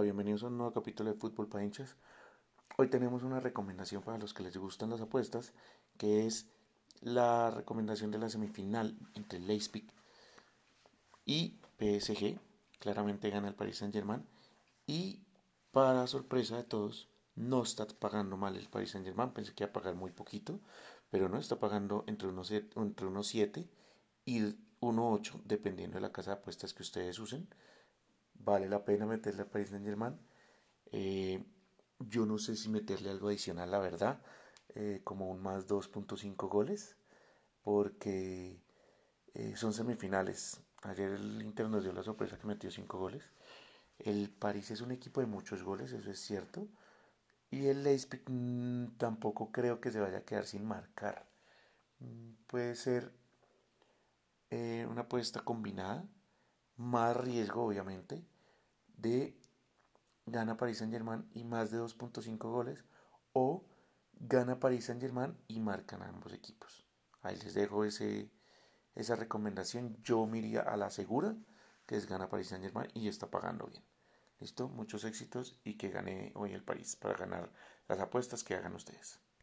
bienvenidos a un nuevo capítulo de Fútbol para hinchas. Hoy tenemos una recomendación para los que les gustan las apuestas, que es la recomendación de la semifinal entre Leipzig y PSG. Claramente gana el Paris Saint Germain y para sorpresa de todos, no está pagando mal el Paris Saint Germain. Pensé que iba a pagar muy poquito, pero no, está pagando entre unos, entre unos 7 y 1.8, dependiendo de la casa de apuestas que ustedes usen vale la pena meterle al Paris Saint Germain. Eh, yo no sé si meterle algo adicional, la verdad, eh, como un más 2.5 goles, porque eh, son semifinales. Ayer el Inter nos dio la sorpresa que metió 5 goles. El París es un equipo de muchos goles, eso es cierto. Y el Leipzig mm, tampoco creo que se vaya a quedar sin marcar. Mm, puede ser una apuesta combinada, más riesgo obviamente, de gana Paris Saint Germain y más de 2.5 goles o gana Paris Saint Germain y marcan a ambos equipos. Ahí les dejo ese, esa recomendación. Yo me iría a la segura, que es gana Paris Saint Germain y está pagando bien. ¿Listo? Muchos éxitos y que gane hoy el París para ganar las apuestas que hagan ustedes.